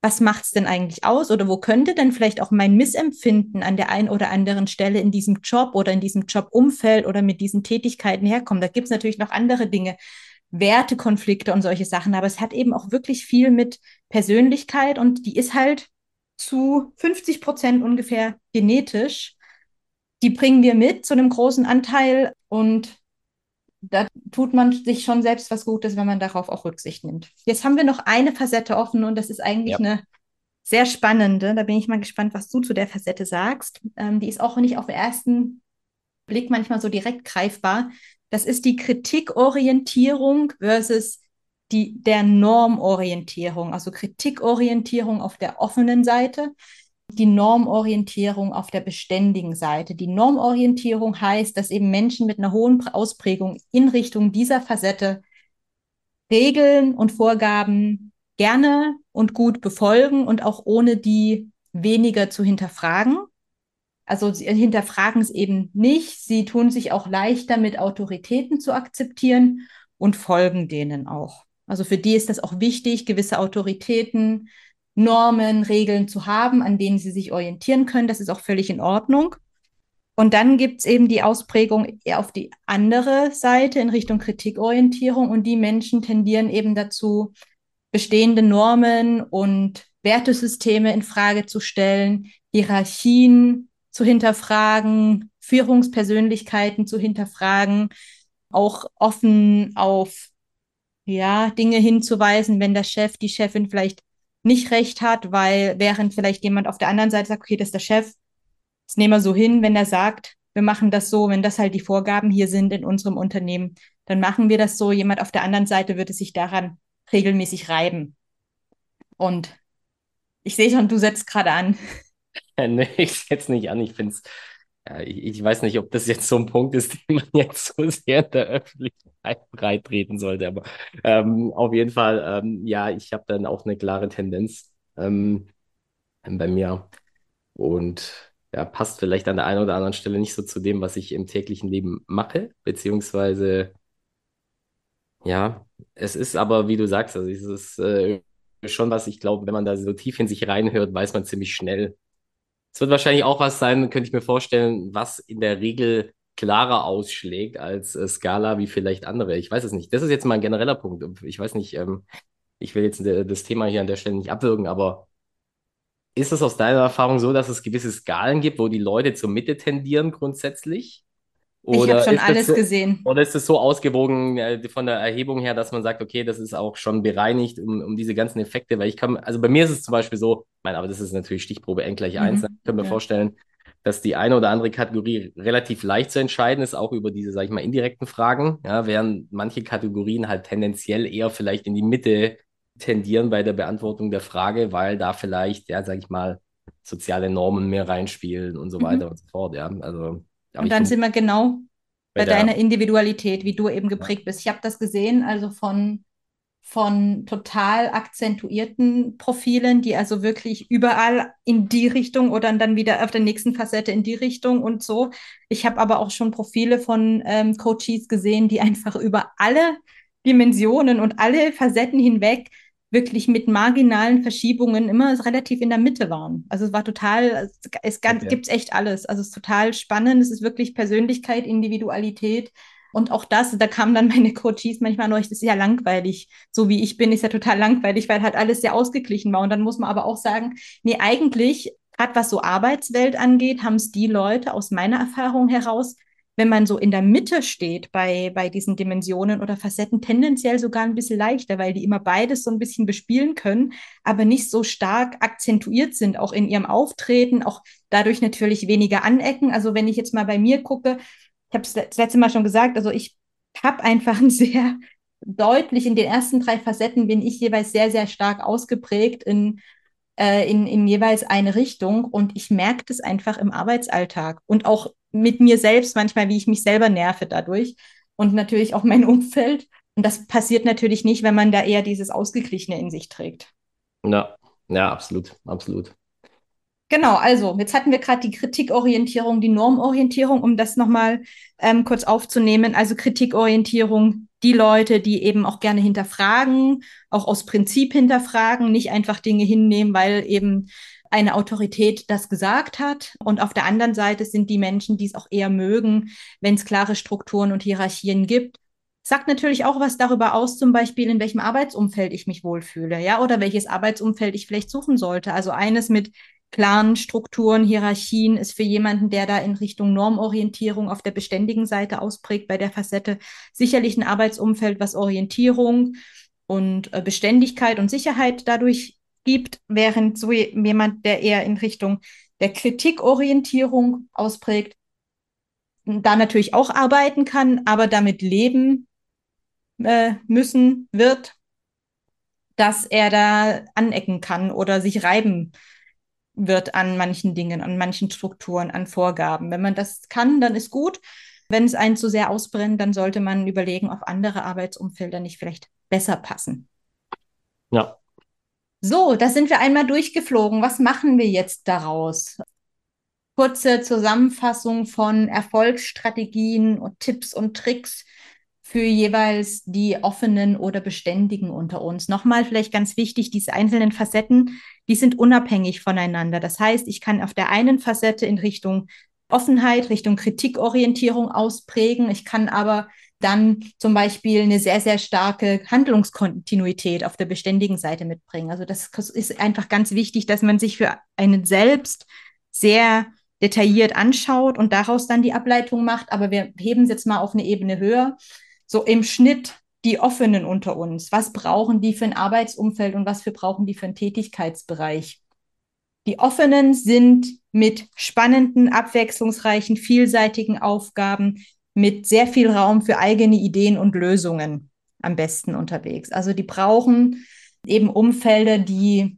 A: was macht es denn eigentlich aus oder wo könnte denn vielleicht auch mein Missempfinden an der einen oder anderen Stelle in diesem Job oder in diesem Jobumfeld oder mit diesen Tätigkeiten herkommen. Da gibt es natürlich noch andere Dinge, Wertekonflikte und solche Sachen, aber es hat eben auch wirklich viel mit Persönlichkeit und die ist halt zu 50 Prozent ungefähr genetisch. Die bringen wir mit zu einem großen Anteil und da tut man sich schon selbst was Gutes, wenn man darauf auch Rücksicht nimmt. Jetzt haben wir noch eine Facette offen und das ist eigentlich
B: Ja.
A: eine sehr spannende. Da bin ich mal gespannt, was du zu der Facette sagst. Ähm, die ist auch nicht auf den ersten Blick manchmal so direkt greifbar. Das ist die Kritikorientierung versus die, der Normorientierung. Also Kritikorientierung auf der offenen Seite die Normorientierung auf der beständigen Seite. Die Normorientierung heißt, dass eben Menschen mit einer hohen Ausprägung in Richtung dieser Facette Regeln und Vorgaben gerne und gut befolgen und auch ohne die weniger zu hinterfragen. Also sie hinterfragen es eben nicht. Sie tun sich auch leichter mit Autoritäten zu akzeptieren und folgen denen auch. Also für die ist das auch wichtig, gewisse Autoritäten, Normen, Regeln zu haben, an denen sie sich orientieren können. Das ist auch völlig in Ordnung. Und dann gibt es eben die Ausprägung auf die andere Seite in Richtung Kritikorientierung. Und die Menschen tendieren eben dazu, bestehende Normen und Wertesysteme in Frage zu stellen, Hierarchien zu hinterfragen, Führungspersönlichkeiten zu hinterfragen, auch offen auf ja, Dinge hinzuweisen, wenn der Chef, die Chefin vielleicht nicht recht hat, weil während vielleicht jemand auf der anderen Seite sagt, okay, das ist der Chef, das nehmen wir so hin, wenn er sagt, wir machen das so, wenn das halt die Vorgaben hier sind in unserem Unternehmen, dann machen wir das so. Jemand auf der anderen Seite würde sich daran regelmäßig reiben. Und ich sehe schon, du setzt gerade an.
B: nee, ich setze nicht an. Ich finde es, ja, ich, ich, weiß nicht, ob das jetzt so ein Punkt ist, den man jetzt so sehr in der Öffentlichkeit breit treten sollte. Aber ähm, auf jeden Fall, ähm, ja, ich habe dann auch eine klare Tendenz ähm, bei mir. Und ja, passt vielleicht an der einen oder anderen Stelle nicht so zu dem, was ich im täglichen Leben mache, beziehungsweise ja, es ist aber, wie du sagst, also es ist äh, schon was, ich glaube, wenn man da so tief in sich reinhört, weiß man ziemlich schnell. Es wird wahrscheinlich auch was sein, könnte ich mir vorstellen, was in der Regel klarer ausschlägt als äh, Skala wie vielleicht andere. Ich weiß es nicht. Das ist jetzt mal ein genereller Punkt. Ich weiß nicht, ähm, ich will jetzt äh, das Thema hier an der Stelle nicht abwürgen, aber ist es aus deiner Erfahrung so, dass es gewisse Skalen gibt, wo die Leute zur Mitte tendieren grundsätzlich?
A: Oder ich habe schon alles
B: so,
A: gesehen.
B: Oder ist es so ausgewogen äh, von der Erhebung her, dass man sagt, okay, das ist auch schon bereinigt um, um diese ganzen Effekte? Weil ich kann, also bei mir ist es zum Beispiel so, mein, aber das ist natürlich Stichprobe n gleich 1. Mhm. Ich kann mir ja. vorstellen, dass die eine oder andere Kategorie relativ leicht zu entscheiden ist, auch über diese, sag ich mal, indirekten Fragen, ja, während manche Kategorien halt tendenziell eher vielleicht in die Mitte tendieren bei der Beantwortung der Frage, weil da vielleicht, ja, sag ich mal, soziale Normen mehr reinspielen und so mhm. weiter und so fort, ja. Also
A: und dann sind wir genau bei, bei deiner Individualität, wie du eben geprägt bist. Ich habe das gesehen, also von, von total akzentuierten Profilen, die also wirklich überall in die Richtung oder dann wieder auf der nächsten Facette in die Richtung und so. Ich habe aber auch schon Profile von ähm, Coaches gesehen, die einfach über alle Dimensionen und alle Facetten hinweg wirklich mit marginalen Verschiebungen immer relativ in der Mitte waren. Also es war total, es okay. gibt echt alles. Also es ist total spannend. Es ist wirklich Persönlichkeit, Individualität. Und auch das, da kamen dann meine Coaches manchmal noch, das ist ja langweilig. So wie ich bin, ist ja total langweilig, weil halt alles sehr ausgeglichen war. Und dann muss man aber auch sagen, nee, eigentlich, gerade was so Arbeitswelt angeht, haben es die Leute aus meiner Erfahrung heraus wenn man so in der Mitte steht bei, bei diesen Dimensionen oder Facetten, tendenziell sogar ein bisschen leichter, weil die immer beides so ein bisschen bespielen können, aber nicht so stark akzentuiert sind, auch in ihrem Auftreten, auch dadurch natürlich weniger anecken. Also wenn ich jetzt mal bei mir gucke, ich habe es das letzte Mal schon gesagt, also ich habe einfach ein sehr deutlich in den ersten drei Facetten bin ich jeweils sehr, sehr stark ausgeprägt in äh, in, in jeweils eine Richtung und ich merke das einfach im Arbeitsalltag und auch mit mir selbst manchmal, wie ich mich selber nerve dadurch und natürlich auch mein Umfeld. Und das passiert natürlich nicht, wenn man da eher dieses Ausgeglichene in sich trägt.
B: Ja, ja, absolut, absolut.
A: Genau, also jetzt hatten wir gerade die Kritikorientierung, die Normorientierung, um das nochmal ähm, kurz aufzunehmen. Also Kritikorientierung, die Leute, die eben auch gerne hinterfragen, auch aus Prinzip hinterfragen, nicht einfach Dinge hinnehmen, weil eben eine Autorität das gesagt hat. Und auf der anderen Seite sind die Menschen, die es auch eher mögen, wenn es klare Strukturen und Hierarchien gibt. Sagt natürlich auch was darüber aus, zum Beispiel, in welchem Arbeitsumfeld ich mich wohlfühle, ja, oder welches Arbeitsumfeld ich vielleicht suchen sollte. Also eines mit klaren Strukturen, Hierarchien ist für jemanden, der da in Richtung Normorientierung auf der beständigen Seite ausprägt, bei der Facette sicherlich ein Arbeitsumfeld, was Orientierung und äh, Beständigkeit und Sicherheit dadurch gibt, während so jemand, der eher in Richtung der Kritikorientierung ausprägt, da natürlich auch arbeiten kann, aber damit leben äh, müssen wird, dass er da anecken kann oder sich reiben wird an manchen Dingen, an manchen Strukturen, an Vorgaben. Wenn man das kann, dann ist gut. Wenn es einen zu sehr ausbrennt, dann sollte man überlegen, ob andere Arbeitsumfelder nicht vielleicht besser passen.
B: Ja,
A: so, da sind wir einmal durchgeflogen. Was machen wir jetzt daraus? Kurze Zusammenfassung von Erfolgsstrategien und Tipps und Tricks für jeweils die offenen oder beständigen unter uns. Nochmal vielleicht ganz wichtig, diese einzelnen Facetten, die sind unabhängig voneinander. Das heißt, ich kann auf der einen Facette in Richtung Offenheit, Richtung Kritikorientierung ausprägen. Ich kann aber dann zum Beispiel eine sehr, sehr starke Handlungskontinuität auf der beständigen Seite mitbringen. Also das ist einfach ganz wichtig, dass man sich für einen selbst sehr detailliert anschaut und daraus dann die Ableitung macht. Aber wir heben es jetzt mal auf eine Ebene höher. So im Schnitt die Offenen unter uns. Was brauchen die für ein Arbeitsumfeld und was für brauchen die für einen Tätigkeitsbereich? Die Offenen sind mit spannenden, abwechslungsreichen, vielseitigen Aufgaben mit sehr viel Raum für eigene Ideen und Lösungen am besten unterwegs. Also die brauchen eben Umfelder, die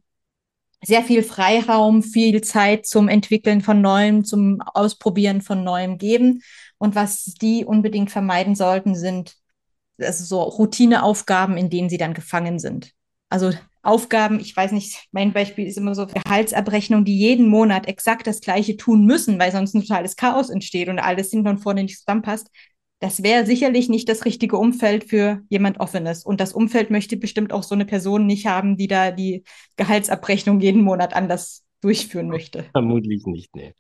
A: sehr viel Freiraum, viel Zeit zum Entwickeln von Neuem, zum Ausprobieren von Neuem geben. Und was die unbedingt vermeiden sollten, sind also so Routineaufgaben, in denen sie dann gefangen sind. Also Aufgaben, ich weiß nicht, mein Beispiel ist immer so Gehaltsabrechnung, die jeden Monat exakt das Gleiche tun müssen, weil sonst ein totales Chaos entsteht und alles hinten und vorne nicht zusammenpasst. Das wäre sicherlich nicht das richtige Umfeld für jemand Offenes. Und das Umfeld möchte bestimmt auch so eine Person nicht haben, die da die Gehaltsabrechnung jeden Monat anders durchführen möchte.
B: Vermutlich nicht, nee.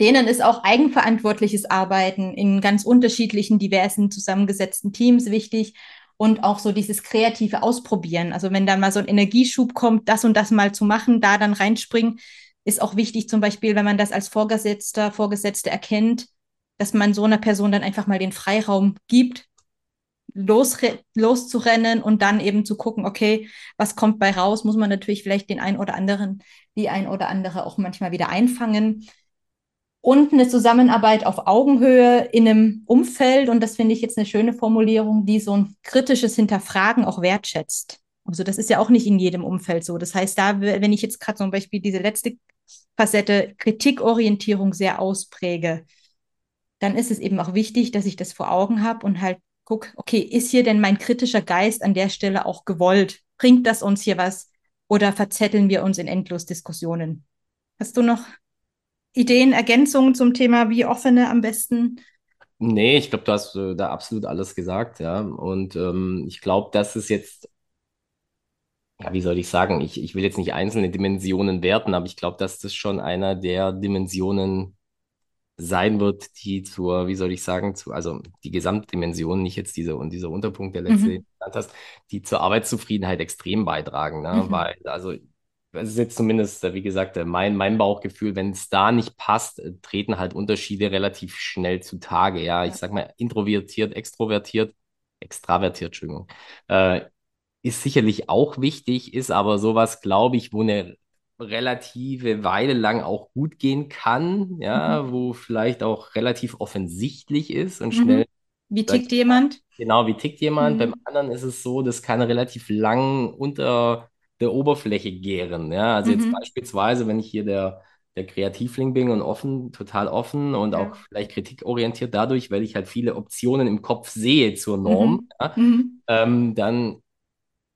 A: Denen ist auch eigenverantwortliches Arbeiten in ganz unterschiedlichen, diversen, zusammengesetzten Teams wichtig und auch so dieses kreative Ausprobieren. Also wenn dann mal so ein Energieschub kommt, das und das mal zu machen, da dann reinspringen, ist auch wichtig, zum Beispiel, wenn man das als Vorgesetzter, Vorgesetzte erkennt, dass man so einer Person dann einfach mal den Freiraum gibt, los, loszurennen und dann eben zu gucken, okay, was kommt bei raus, muss man natürlich vielleicht den einen oder anderen, die ein oder andere auch manchmal wieder einfangen. Und eine Zusammenarbeit auf Augenhöhe in einem Umfeld, und das finde ich jetzt eine schöne Formulierung, die so ein kritisches Hinterfragen auch wertschätzt. Also das ist ja auch nicht in jedem Umfeld so. Das heißt, da, wenn ich jetzt gerade zum Beispiel diese letzte Facette Kritikorientierung sehr auspräge, dann ist es eben auch wichtig, dass ich das vor Augen habe und halt guck, okay, ist hier denn mein kritischer Geist an der Stelle auch gewollt? Bringt das uns hier was oder verzetteln wir uns in endlos Diskussionen? Hast du noch Ideen, Ergänzungen zum Thema, wie offene am besten?
B: Nee, ich glaube, du hast äh, da absolut alles gesagt, ja. Und ähm, ich glaube, das ist jetzt, ja, wie soll ich sagen, ich, ich will jetzt nicht einzelne Dimensionen werten, aber ich glaube, dass das schon einer der Dimensionen sein wird, die zur, wie soll ich sagen, zu, also die Gesamtdimension, nicht jetzt diese und dieser Unterpunkt, der letzte, mhm. den du genannt hast, die zur Arbeitszufriedenheit extrem beitragen. Ne? Mhm. Weil, also, das ist jetzt zumindest, wie gesagt, mein, mein Bauchgefühl, wenn es da nicht passt, äh, treten halt Unterschiede relativ schnell zutage. Ja, ich sag mal, introvertiert, extrovertiert, extravertiert, Entschuldigung, äh, ist sicherlich auch wichtig, ist aber sowas, glaube ich, wo eine relative Weile lang auch gut gehen kann, ja, mhm. wo vielleicht auch relativ offensichtlich ist und mhm. schnell.
A: Wie tickt jemand?
B: Genau, wie tickt jemand? Mhm. Beim anderen ist es so, das kann relativ lang unter der Oberfläche gären. Ja, also jetzt mhm. beispielsweise, wenn ich hier der, der Kreativling bin und offen, total offen und ja. auch vielleicht kritikorientiert dadurch, weil ich halt viele Optionen im Kopf sehe zur Norm, mhm. ja, mhm. ähm, dann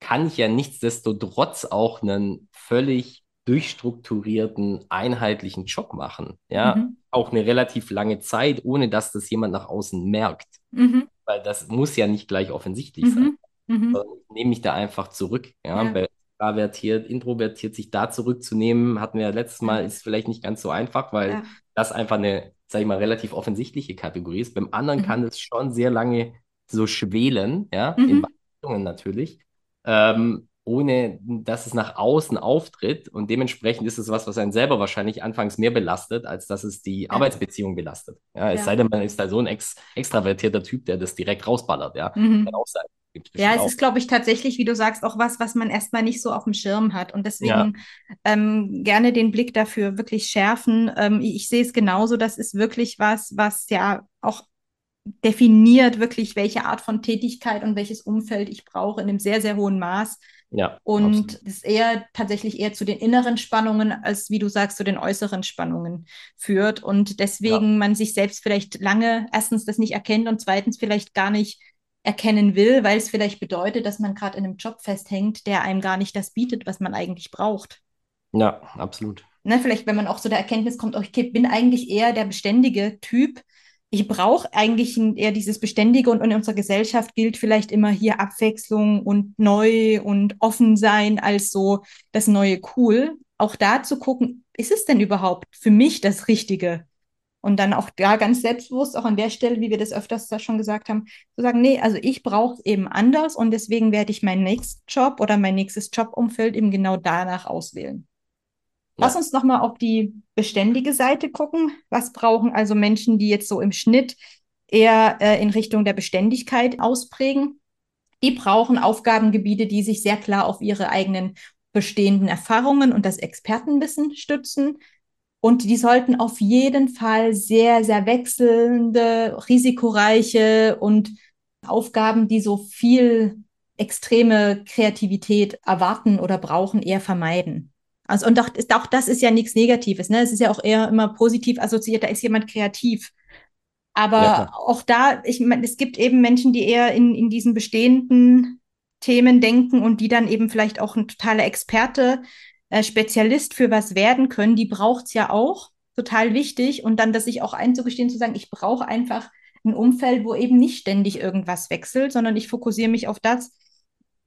B: kann ich ja nichtsdestotrotz auch einen völlig durchstrukturierten, einheitlichen Job machen. Ja, mhm. auch eine relativ lange Zeit, ohne dass das jemand nach außen merkt. Mhm. Weil das muss ja nicht gleich offensichtlich mhm. sein. Mhm. Ich nehme mich da einfach zurück. Ja, ja. Extravertiert, introvertiert, sich da zurückzunehmen, hatten wir ja letztes Mal, ist vielleicht nicht ganz so einfach, weil ja. das einfach eine, sag ich mal, relativ offensichtliche Kategorie ist. Beim anderen mhm. kann es schon sehr lange so schwelen, ja, in mhm. Richtungen natürlich. Ähm, ohne dass es nach außen auftritt. Und dementsprechend ist es was, was einen selber wahrscheinlich anfangs mehr belastet, als dass es die ja. Arbeitsbeziehung belastet. Ja, es ja. sei denn, man ist da so ein ex extravertierter Typ, der das direkt rausballert. Ja,
A: mhm. kann auch sein. Ja, es ist, glaube ich, tatsächlich, wie du sagst, auch was, was man erstmal nicht so auf dem Schirm hat. Und deswegen ja. ähm, gerne den Blick dafür wirklich schärfen. Ähm, ich, ich sehe es genauso, das ist wirklich was, was ja auch definiert, wirklich, welche Art von Tätigkeit und welches Umfeld ich brauche in einem sehr, sehr hohen Maß. Ja, und ist eher tatsächlich eher zu den inneren Spannungen, als wie du sagst, zu den äußeren Spannungen führt. Und deswegen ja. man sich selbst vielleicht lange erstens das nicht erkennt und zweitens vielleicht gar nicht erkennen will, weil es vielleicht bedeutet, dass man gerade in einem Job festhängt, der einem gar nicht das bietet, was man eigentlich braucht.
B: Ja, absolut.
A: Ne, vielleicht, wenn man auch zu der Erkenntnis kommt, ich bin eigentlich eher der beständige Typ, ich brauche eigentlich eher dieses Beständige und in unserer Gesellschaft gilt vielleicht immer hier Abwechslung und neu und offen sein als so das neue Cool. Auch da zu gucken, ist es denn überhaupt für mich das Richtige? Und dann auch da ganz selbstbewusst, auch an der Stelle, wie wir das öfters da schon gesagt haben, zu sagen, nee, also ich brauche es eben anders und deswegen werde ich meinen nächsten Job oder mein nächstes Jobumfeld eben genau danach auswählen. Lass uns nochmal auf die beständige Seite gucken. Was brauchen also Menschen, die jetzt so im Schnitt eher äh, in Richtung der Beständigkeit ausprägen? Die brauchen Aufgabengebiete, die sich sehr klar auf ihre eigenen bestehenden Erfahrungen und das Expertenwissen stützen. Und die sollten auf jeden Fall sehr, sehr wechselnde, risikoreiche und Aufgaben, die so viel extreme Kreativität erwarten oder brauchen, eher vermeiden. Also, und auch, auch das ist ja nichts Negatives, ne? Es ist ja auch eher immer positiv assoziiert, da ist jemand kreativ. Aber ja, auch da, ich meine, es gibt eben Menschen, die eher in, in diesen bestehenden Themen denken und die dann eben vielleicht auch ein totaler Experte, äh, Spezialist für was werden können. Die braucht's ja auch, total wichtig. Und dann das sich auch einzugestehen, zu sagen, ich brauche einfach ein Umfeld, wo eben nicht ständig irgendwas wechselt, sondern ich fokussiere mich auf das,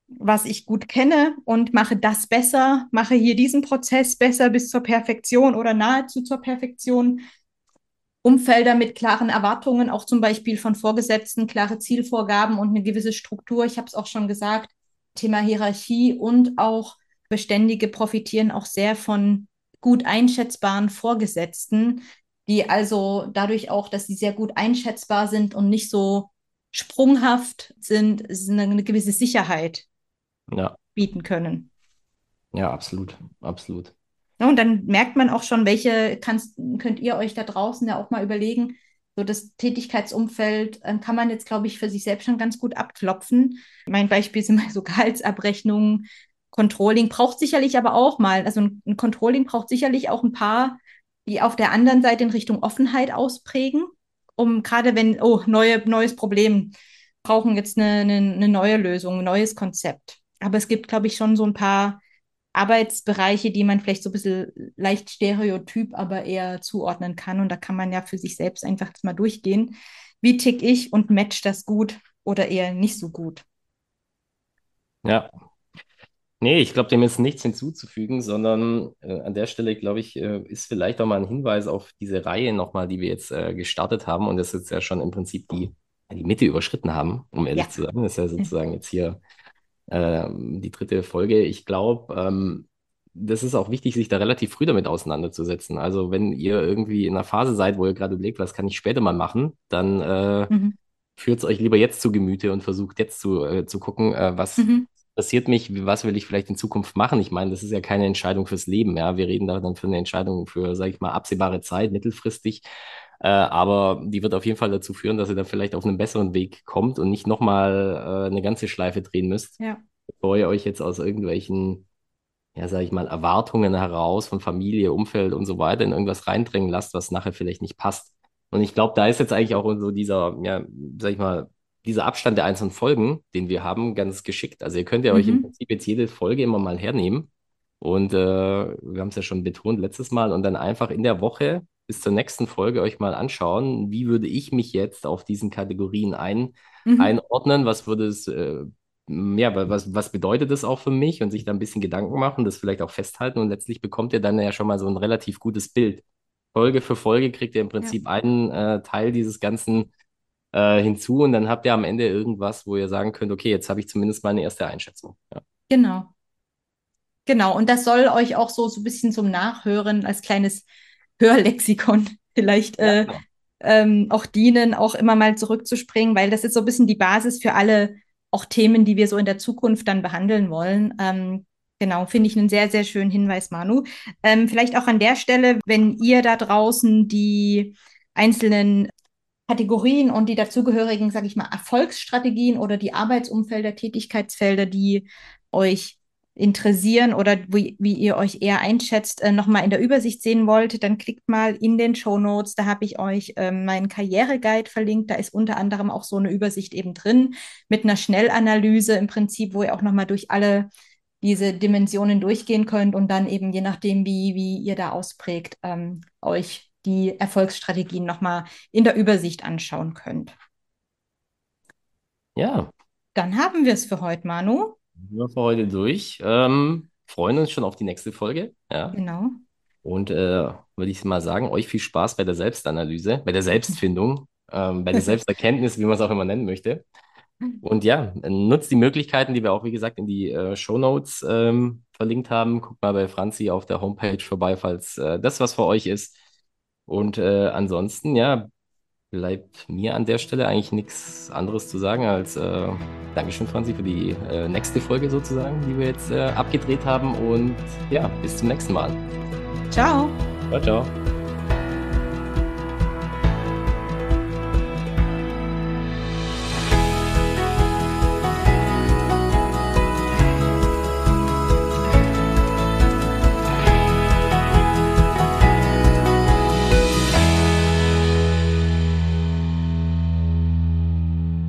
A: was ich gut kenne und mache das besser, mache hier diesen Prozess besser bis zur Perfektion oder nahezu zur Perfektion. Umfelder mit klaren Erwartungen, auch zum Beispiel von Vorgesetzten, klare Zielvorgaben und eine gewisse Struktur. Ich habe es auch schon gesagt, Thema Hierarchie und auch Beständige profitieren auch sehr von gut einschätzbaren Vorgesetzten, die also dadurch auch, dass sie sehr gut einschätzbar sind und nicht so sprunghaft sind, eine gewisse Sicherheit
B: Ja,
A: bieten können.
B: ja, absolut, absolut.
A: Ja, und dann merkt man auch schon, welche kannst, könnt ihr euch da draußen ja auch mal überlegen. So das Tätigkeitsumfeld äh, kann man jetzt, glaube ich, für sich selbst schon ganz gut abklopfen. Mein Beispiel sind mal so Gehaltsabrechnungen, Controlling braucht sicherlich aber auch mal, also ein, ein Controlling braucht sicherlich auch ein paar, die auf der anderen Seite in Richtung Offenheit ausprägen, um gerade wenn, oh, neue, neues Problem, brauchen jetzt eine, eine, eine neue Lösung, ein neues Konzept. Aber es gibt, glaube ich, schon so ein paar Arbeitsbereiche, die man vielleicht so ein bisschen leicht stereotyp, aber eher zuordnen kann. Und da kann man ja für sich selbst einfach mal durchgehen. Wie tick ich und match das gut oder eher nicht so gut?
B: Ja, Nee, ich glaube, dem ist nichts hinzuzufügen, sondern äh, an der Stelle, glaube ich, äh, ist vielleicht auch mal ein Hinweis auf diese Reihe nochmal, die wir jetzt äh, gestartet haben und das jetzt ja schon im Prinzip die, die Mitte überschritten haben, um ehrlich
A: Ja.
B: zu sein. Das ist ja sozusagen jetzt hier ähm, die dritte Folge. Ich glaube, ähm, das ist auch wichtig, sich da relativ früh damit auseinanderzusetzen. Also wenn ihr irgendwie in einer Phase seid, wo ihr gerade überlegt, was kann ich später mal machen, dann äh,
A: Mhm.
B: führt es euch lieber jetzt zu Gemüte und versucht jetzt zu, äh, zu gucken, äh, was
A: Mhm.
B: Interessiert mich, was will ich vielleicht in Zukunft machen. Ich meine, das ist ja keine Entscheidung fürs Leben, ja. Wir reden da dann für eine Entscheidung für, sage ich mal, absehbare Zeit, mittelfristig. Äh, aber die wird auf jeden Fall dazu führen, dass ihr dann vielleicht auf einen besseren Weg kommt und nicht nochmal äh, eine ganze Schleife drehen müsst,
A: Ja.
B: bevor ihr euch jetzt aus irgendwelchen, ja, sage ich mal, Erwartungen heraus von Familie, Umfeld und so weiter in irgendwas reindrängen lasst, was nachher vielleicht nicht passt. Und ich glaube, da ist jetzt eigentlich auch so dieser, ja, sag ich mal, dieser Abstand der einzelnen Folgen, den wir haben, ganz geschickt. Also ihr könnt ja euch im
A: Mhm.
B: Prinzip jetzt jede Folge immer mal hernehmen. Und äh, wir haben es ja schon betont letztes Mal und dann einfach in der Woche bis zur nächsten Folge euch mal anschauen, wie würde ich mich jetzt auf diesen Kategorien ein,
A: Mhm.
B: einordnen, was würde es, äh, ja, wa- was, was bedeutet das auch für mich und sich da ein bisschen Gedanken machen, das vielleicht auch festhalten und letztlich bekommt ihr dann ja schon mal so ein relativ gutes Bild. Folge für Folge kriegt ihr im Prinzip einen äh, Teil dieses Ganzen äh, hinzu und dann habt ihr am Ende irgendwas, wo ihr sagen könnt, okay, jetzt habe ich zumindest mal eine erste Einschätzung. Ja.
A: Genau. Genau. Und das soll euch auch so, so ein bisschen zum Nachhören als kleines Hörlexikon vielleicht
B: Ja,
A: äh,
B: genau.
A: ähm, auch dienen, auch immer mal zurückzuspringen, weil das ist so ein bisschen die Basis für alle auch Themen, die wir so in der Zukunft dann behandeln wollen. Ähm, genau, finde ich einen sehr, sehr schönen Hinweis, Manu. Ähm, vielleicht auch an der Stelle, wenn ihr da draußen die einzelnen Kategorien und die dazugehörigen, sage ich mal, Erfolgsstrategien oder die Arbeitsumfelder, Tätigkeitsfelder, die euch interessieren oder wie, wie ihr euch eher einschätzt, äh, nochmal in der Übersicht sehen wollt, dann klickt mal in den Show Notes. Da habe ich euch ähm, meinen Karriereguide verlinkt. Da ist unter anderem auch so eine Übersicht eben drin mit einer Schnellanalyse im Prinzip, wo ihr auch nochmal durch alle diese Dimensionen durchgehen könnt und dann eben je nachdem, wie, wie ihr da ausprägt, ähm, euch die Erfolgsstrategien nochmal in der Übersicht anschauen könnt.
B: Ja,
A: Dann haben wir es für heute, Manu.
B: sind wir für heute durch. Ähm, freuen uns schon auf die nächste Folge. Ja.
A: Genau.
B: Und äh, würde ich mal sagen, euch viel Spaß bei der Selbstanalyse, bei der Selbstfindung, ähm, bei der Selbsterkenntnis, wie man es auch immer nennen möchte. Und ja, nutzt die Möglichkeiten, die wir auch, wie gesagt, in die äh, Shownotes ähm, verlinkt haben. Guckt mal bei Franzi auf der Homepage vorbei, falls äh, das was für euch ist. Und äh, ansonsten, ja, bleibt mir an der Stelle eigentlich nichts anderes zu sagen als äh, Dankeschön, Franzi, für die äh, nächste Folge sozusagen, die wir jetzt äh, abgedreht haben. Und ja, bis zum nächsten Mal.
A: Ciao.
B: Ciao, ciao.